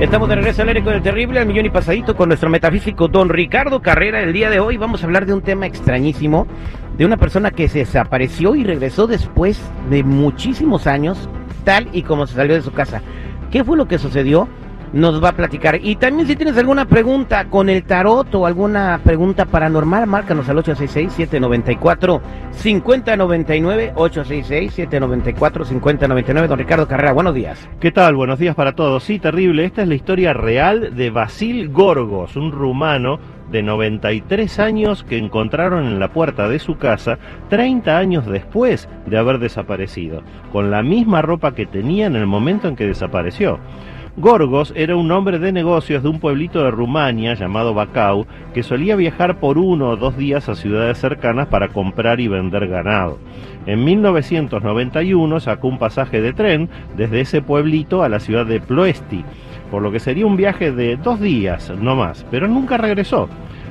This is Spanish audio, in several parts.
Estamos de regreso al aire con el terrible, al millón y pasadito, con nuestro metafísico don Ricardo Carrera. El día de hoy vamos a hablar de un tema extrañísimo, de una persona que se desapareció y regresó después de muchísimos años, tal y como se salió de su casa. ¿Qué fue lo que sucedió? Nos va a platicar. Y también si tienes alguna pregunta con el tarot o alguna pregunta paranormal, márcanos al 866-794-5099, 866-794-5099. Don Ricardo Carrera, buenos días. ¿Qué tal? Buenos días para todos. Sí, terrible. Esta es la historia real de Basil Gorgos, un rumano de 93 años que encontraron en la puerta de su casa 30 años después de haber desaparecido, con la misma ropa que tenía en el momento en que desapareció. Gorgos era un hombre de negocios de un pueblito de Rumania llamado Bacau que solía viajar por uno o dos días a ciudades cercanas para comprar y vender ganado. En 1991 sacó un pasaje de tren desde ese pueblito a la ciudad de Ploesti, por lo que sería un viaje de dos días, no más, pero nunca regresó.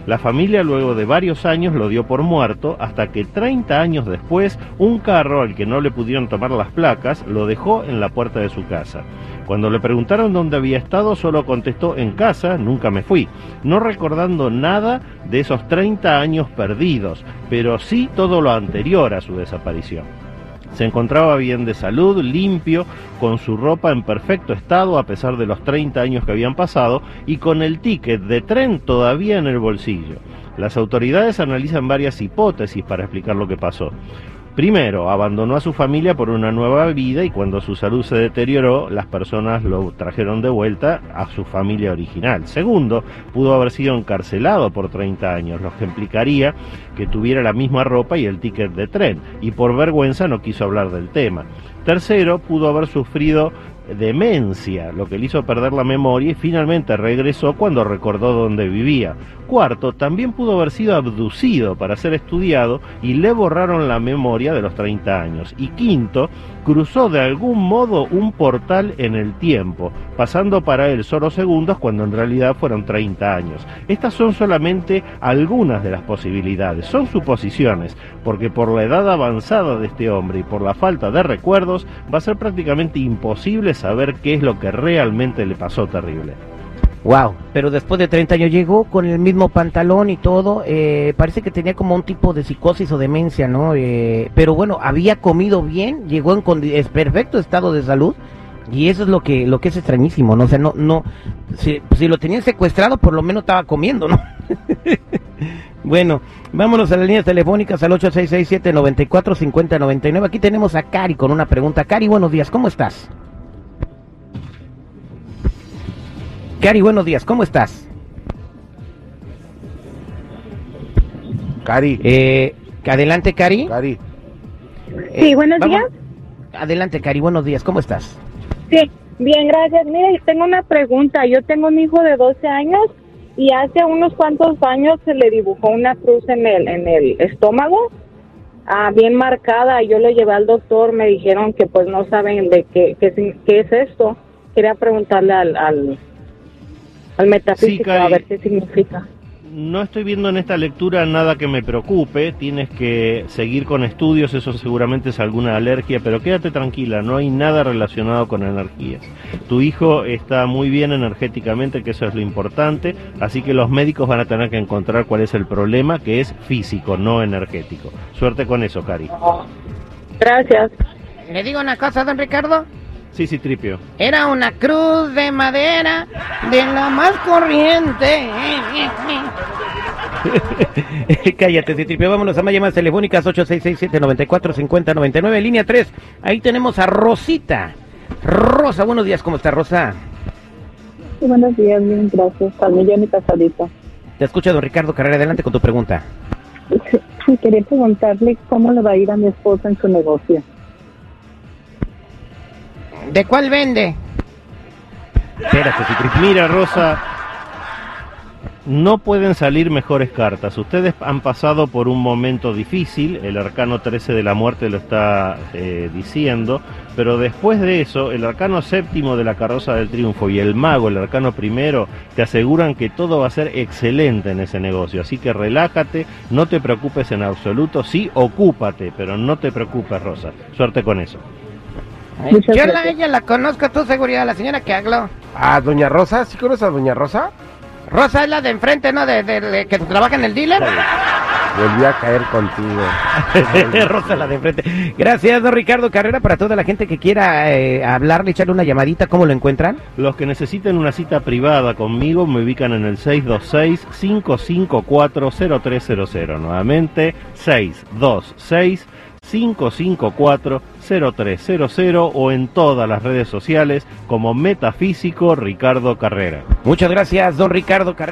La familia luego de varios años lo dio por muerto hasta que 30 años después un carro al que no le pudieron tomar las placas lo dejó en la puerta de su casa. Cuando le preguntaron dónde había estado solo contestó en casa, nunca me fui, no recordando nada de esos 30 años perdidos, pero sí todo lo anterior a su desaparición. Se encontraba bien de salud, limpio, con su ropa en perfecto estado a pesar de los 30 años que habían pasado y con el ticket de tren todavía en el bolsillo. Las autoridades analizan varias hipótesis para explicar lo que pasó. Primero, abandonó a su familia por una nueva vida y cuando su salud se deterioró, las personas lo trajeron de vuelta a su familia original. Segundo, pudo haber sido encarcelado por 30 años, lo que implicaría que tuviera la misma ropa y el ticket de tren, y por vergüenza no quiso hablar del tema. Tercero, pudo haber sufrido demencia, lo que le hizo perder la memoria y finalmente regresó cuando recordó dónde vivía. Cuarto, también pudo haber sido abducido para ser estudiado y le borraron la memoria de los 30 años. Y quinto, cruzó de algún modo un portal en el tiempo, pasando para él solo segundos cuando en realidad fueron 30 años. Estas son solamente algunas de las posibilidades, son suposiciones, porque por la edad avanzada de este hombre y por la falta de recuerdos va a ser prácticamente imposible saber qué es lo que realmente le pasó terrible. Wow, pero después de 30 años llegó con el mismo pantalón y todo, eh, parece que tenía como un tipo de psicosis o demencia, ¿no? Eh, pero bueno, había comido bien, llegó en perfecto estado de salud y eso es lo que lo que es extrañísimo, ¿no? O sea, no, no, si, si lo tenían secuestrado, por lo menos estaba comiendo, ¿no? bueno, vámonos a las líneas telefónicas al 8667-945099. Aquí tenemos a Cari con una pregunta. Cari, buenos días, ¿cómo estás? Cari, buenos días, ¿cómo estás? Cari. Eh, adelante, Cari. Cari. sí, buenos días. Adelante, Cari, buenos días, ¿cómo estás? Sí, bien, gracias. Mire, tengo una pregunta. Yo tengo un hijo de 12 años y hace unos cuantos años se le dibujó una cruz en el, en el estómago, ah, bien marcada. Yo lo llevé al doctor, me dijeron que pues no saben de qué, qué, qué es esto. Quería preguntarle al al metafísico a ver qué significa. No estoy viendo en esta lectura nada que me preocupe, tienes que seguir con estudios, eso seguramente es alguna alergia, pero quédate tranquila, no hay nada relacionado con energías. Tu hijo está muy bien energéticamente, que eso es lo importante, así que los médicos van a tener que encontrar cuál es el problema, que es físico, no energético. Suerte con eso, Cari. Gracias. ¿Le digo una cosa, don Ricardo? Sí, sí, tripio. Era una cruz de madera de la más corriente. Cállate, tripio. Vámonos a más llamadas telefónicas 8667-945099, línea 3. Ahí tenemos a Rosita. Rosa, buenos días, ¿cómo está Rosa? Sí, buenos días, bien, gracias. Al millón y pasadito. Te escucha don Ricardo Carrera, adelante con tu pregunta. Sí, quería preguntarle cómo le va a ir a mi esposa en su negocio. ¿De cuál vende? Espérate, Mira, Rosa. No pueden salir mejores cartas. Ustedes han pasado por un momento difícil, el arcano 13 de la muerte lo está eh, diciendo, pero después de eso, el arcano séptimo de la carroza del triunfo y el mago, el arcano primero, te aseguran que todo va a ser excelente en ese negocio. Así que relájate, no te preocupes en absoluto, sí, ocúpate, pero no te preocupes, Rosa. Suerte con eso. Muchas Yo la, ella la conozco, tu seguridad, la señora que habló. ¿A Doña Rosa? ¿Sí conoces a Doña Rosa? Rosa es la de enfrente, ¿no? De, de- de que trabaja en el dealer. Volví a caer contigo. Rosa la de enfrente. Gracias, don Ricardo Carrera, para toda la gente que quiera eh, hablarle, echarle una llamadita, ¿cómo lo encuentran? Los que necesiten una cita privada conmigo me ubican en el 626-554-0300. Nuevamente, 626-554-0300 o en todas las redes sociales como Metafísico Ricardo Carrera. Muchas gracias, don Ricardo Carrera.